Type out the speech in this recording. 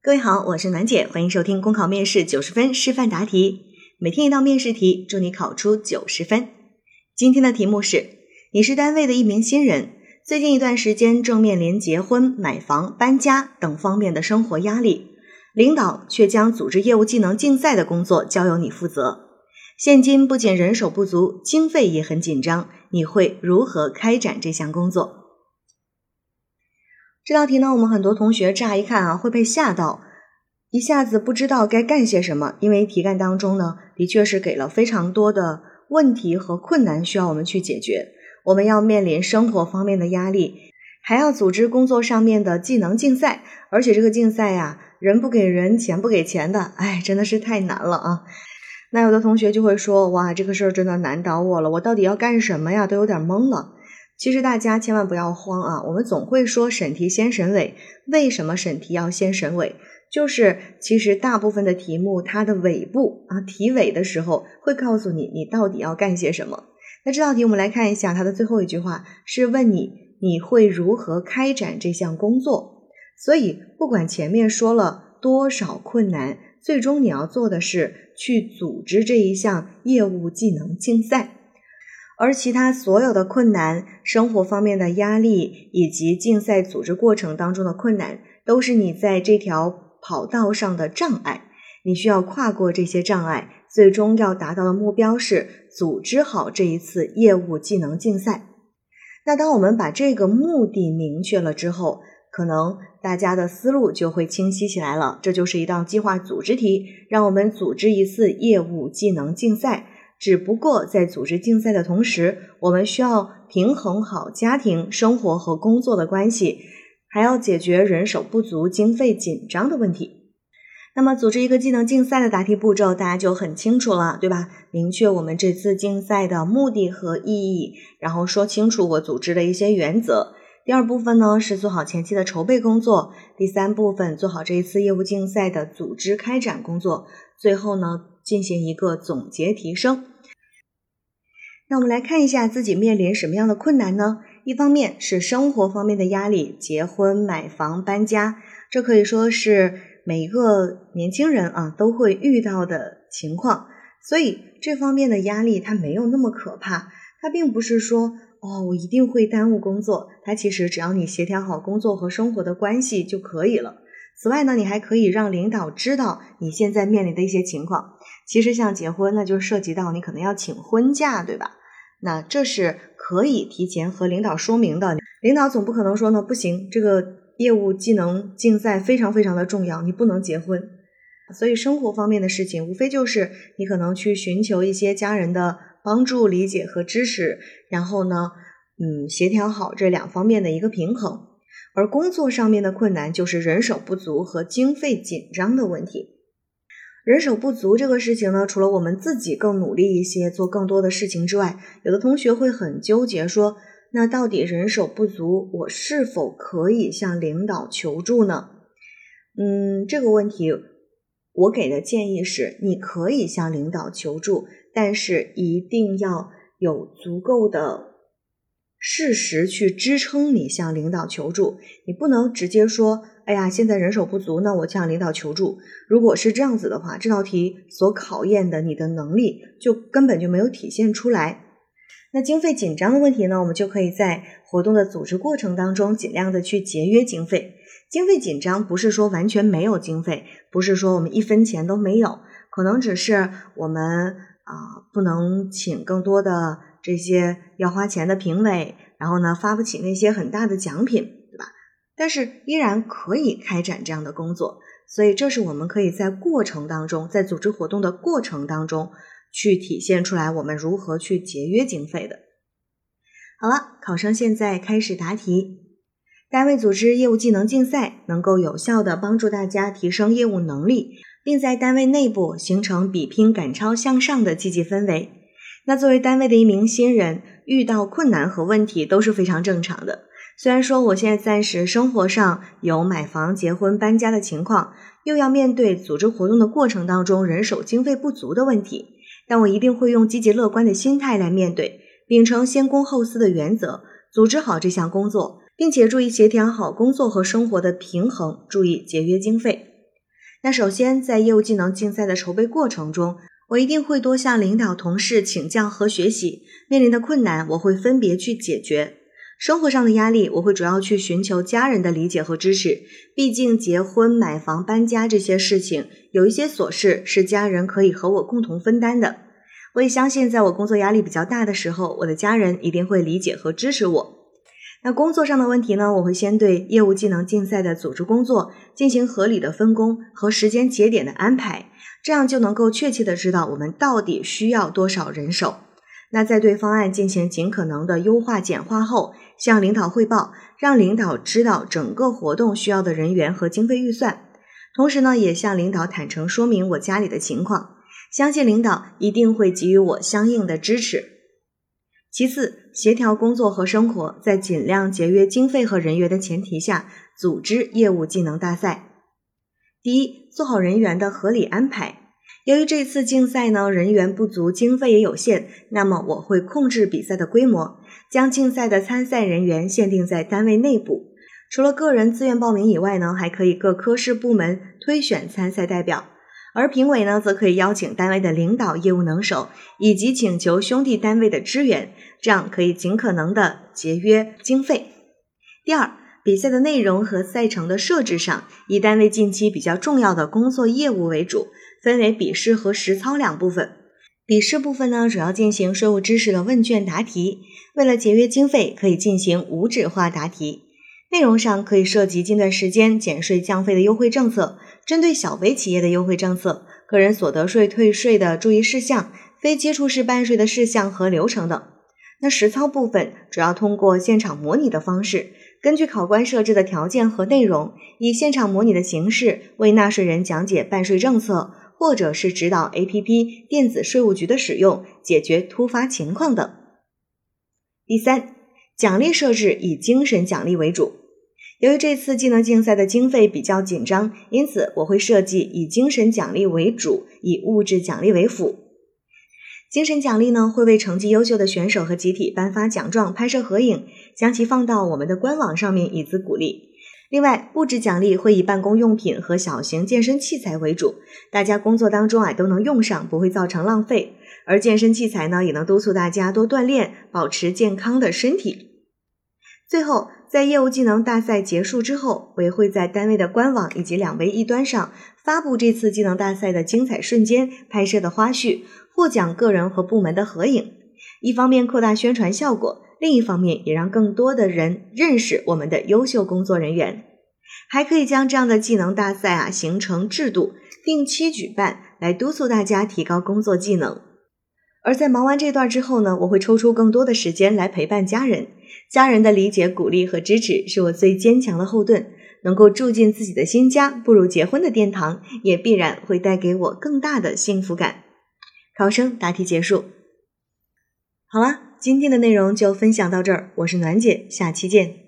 各位好，我是暖姐，欢迎收听公考面试九十分示范答题，每天一道面试题，祝你考出九十分。今天的题目是：你是单位的一名新人，最近一段时间正面临结婚、买房、搬家等方面的生活压力，领导却将组织业务技能竞赛的工作交由你负责。现今不仅人手不足，经费也很紧张，你会如何开展这项工作？这道题呢，我们很多同学乍一看啊会被吓到，一下子不知道该干些什么。因为题干当中呢，的确是给了非常多的问题和困难需要我们去解决。我们要面临生活方面的压力，还要组织工作上面的技能竞赛，而且这个竞赛呀，人不给人，钱不给钱的，哎，真的是太难了啊！那有的同学就会说，哇，这个事儿真的难倒我了，我到底要干什么呀？都有点懵了。其实大家千万不要慌啊！我们总会说审题先审尾，为什么审题要先审尾？就是其实大部分的题目它的尾部啊，题尾的时候会告诉你你到底要干些什么。那这道题我们来看一下，它的最后一句话是问你你会如何开展这项工作。所以不管前面说了多少困难，最终你要做的是去组织这一项业务技能竞赛。而其他所有的困难、生活方面的压力以及竞赛组织过程当中的困难，都是你在这条跑道上的障碍。你需要跨过这些障碍，最终要达到的目标是组织好这一次业务技能竞赛。那当我们把这个目的明确了之后，可能大家的思路就会清晰起来了。这就是一道计划组织题，让我们组织一次业务技能竞赛。只不过在组织竞赛的同时，我们需要平衡好家庭生活和工作的关系，还要解决人手不足、经费紧张的问题。那么，组织一个技能竞赛的答题步骤，大家就很清楚了，对吧？明确我们这次竞赛的目的和意义，然后说清楚我组织的一些原则。第二部分呢，是做好前期的筹备工作；第三部分，做好这一次业务竞赛的组织开展工作；最后呢，进行一个总结提升。那我们来看一下自己面临什么样的困难呢？一方面是生活方面的压力，结婚、买房、搬家，这可以说是每一个年轻人啊都会遇到的情况。所以这方面的压力它没有那么可怕，它并不是说哦我一定会耽误工作，它其实只要你协调好工作和生活的关系就可以了。此外呢，你还可以让领导知道你现在面临的一些情况。其实像结婚，那就涉及到你可能要请婚假，对吧？那这是可以提前和领导说明的，领导总不可能说呢，不行，这个业务技能竞赛非常非常的重要，你不能结婚。所以生活方面的事情，无非就是你可能去寻求一些家人的帮助、理解和支持，然后呢，嗯，协调好这两方面的一个平衡。而工作上面的困难，就是人手不足和经费紧张的问题。人手不足这个事情呢，除了我们自己更努力一些，做更多的事情之外，有的同学会很纠结，说那到底人手不足，我是否可以向领导求助呢？嗯，这个问题我给的建议是，你可以向领导求助，但是一定要有足够的事实去支撑你向领导求助，你不能直接说。哎呀，现在人手不足，那我向领导求助。如果是这样子的话，这道题所考验的你的能力就根本就没有体现出来。那经费紧张的问题呢，我们就可以在活动的组织过程当中尽量的去节约经费。经费紧张不是说完全没有经费，不是说我们一分钱都没有，可能只是我们啊不能请更多的这些要花钱的评委，然后呢发不起那些很大的奖品。对吧但是依然可以开展这样的工作，所以这是我们可以在过程当中，在组织活动的过程当中去体现出来我们如何去节约经费的。好了，考生现在开始答题。单位组织业务技能竞赛，能够有效的帮助大家提升业务能力，并在单位内部形成比拼、赶超、向上的积极氛围。那作为单位的一名新人，遇到困难和问题都是非常正常的。虽然说我现在暂时生活上有买房、结婚、搬家的情况，又要面对组织活动的过程当中人手经费不足的问题，但我一定会用积极乐观的心态来面对，秉承先公后私的原则，组织好这项工作，并且注意协调好工作和生活的平衡，注意节约经费。那首先，在业务技能竞赛的筹备过程中，我一定会多向领导、同事请教和学习。面临的困难，我会分别去解决。生活上的压力，我会主要去寻求家人的理解和支持。毕竟，结婚、买房、搬家这些事情，有一些琐事是家人可以和我共同分担的。我也相信，在我工作压力比较大的时候，我的家人一定会理解和支持我。那工作上的问题呢？我会先对业务技能竞赛的组织工作进行合理的分工和时间节点的安排，这样就能够确切的知道我们到底需要多少人手。那在对方案进行尽可能的优化简化后，向领导汇报，让领导知道整个活动需要的人员和经费预算。同时呢，也向领导坦诚说明我家里的情况，相信领导一定会给予我相应的支持。其次，协调工作和生活，在尽量节约经费和人员的前提下，组织业务技能大赛。第一，做好人员的合理安排。由于这次竞赛呢人员不足，经费也有限，那么我会控制比赛的规模，将竞赛的参赛人员限定在单位内部。除了个人自愿报名以外呢，还可以各科室部门推选参赛代表。而评委呢，则可以邀请单位的领导、业务能手，以及请求兄弟单位的支援，这样可以尽可能的节约经费。第二，比赛的内容和赛程的设置上，以单位近期比较重要的工作业务为主，分为笔试和实操两部分。笔试部分呢，主要进行税务知识的问卷答题，为了节约经费，可以进行无纸化答题。内容上可以涉及近段时间减税降费的优惠政策。针对小微企业的优惠政策、个人所得税退税的注意事项、非接触式办税的事项和流程等。那实操部分主要通过现场模拟的方式，根据考官设置的条件和内容，以现场模拟的形式为纳税人讲解办税政策，或者是指导 APP 电子税务局的使用，解决突发情况等。第三，奖励设置以精神奖励为主。由于这次技能竞赛的经费比较紧张，因此我会设计以精神奖励为主，以物质奖励为辅。精神奖励呢，会为成绩优秀的选手和集体颁发奖状、拍摄合影，将其放到我们的官网上面以资鼓励。另外，物质奖励会以办公用品和小型健身器材为主，大家工作当中啊都能用上，不会造成浪费。而健身器材呢，也能督促大家多锻炼，保持健康的身体。最后。在业务技能大赛结束之后，我也会在单位的官网以及两位一端上发布这次技能大赛的精彩瞬间、拍摄的花絮、获奖个人和部门的合影。一方面扩大宣传效果，另一方面也让更多的人认识我们的优秀工作人员。还可以将这样的技能大赛啊形成制度，定期举办，来督促大家提高工作技能。而在忙完这段之后呢，我会抽出更多的时间来陪伴家人。家人的理解、鼓励和支持是我最坚强的后盾。能够住进自己的新家，步入结婚的殿堂，也必然会带给我更大的幸福感。考生答题结束。好了，今天的内容就分享到这儿，我是暖姐，下期见。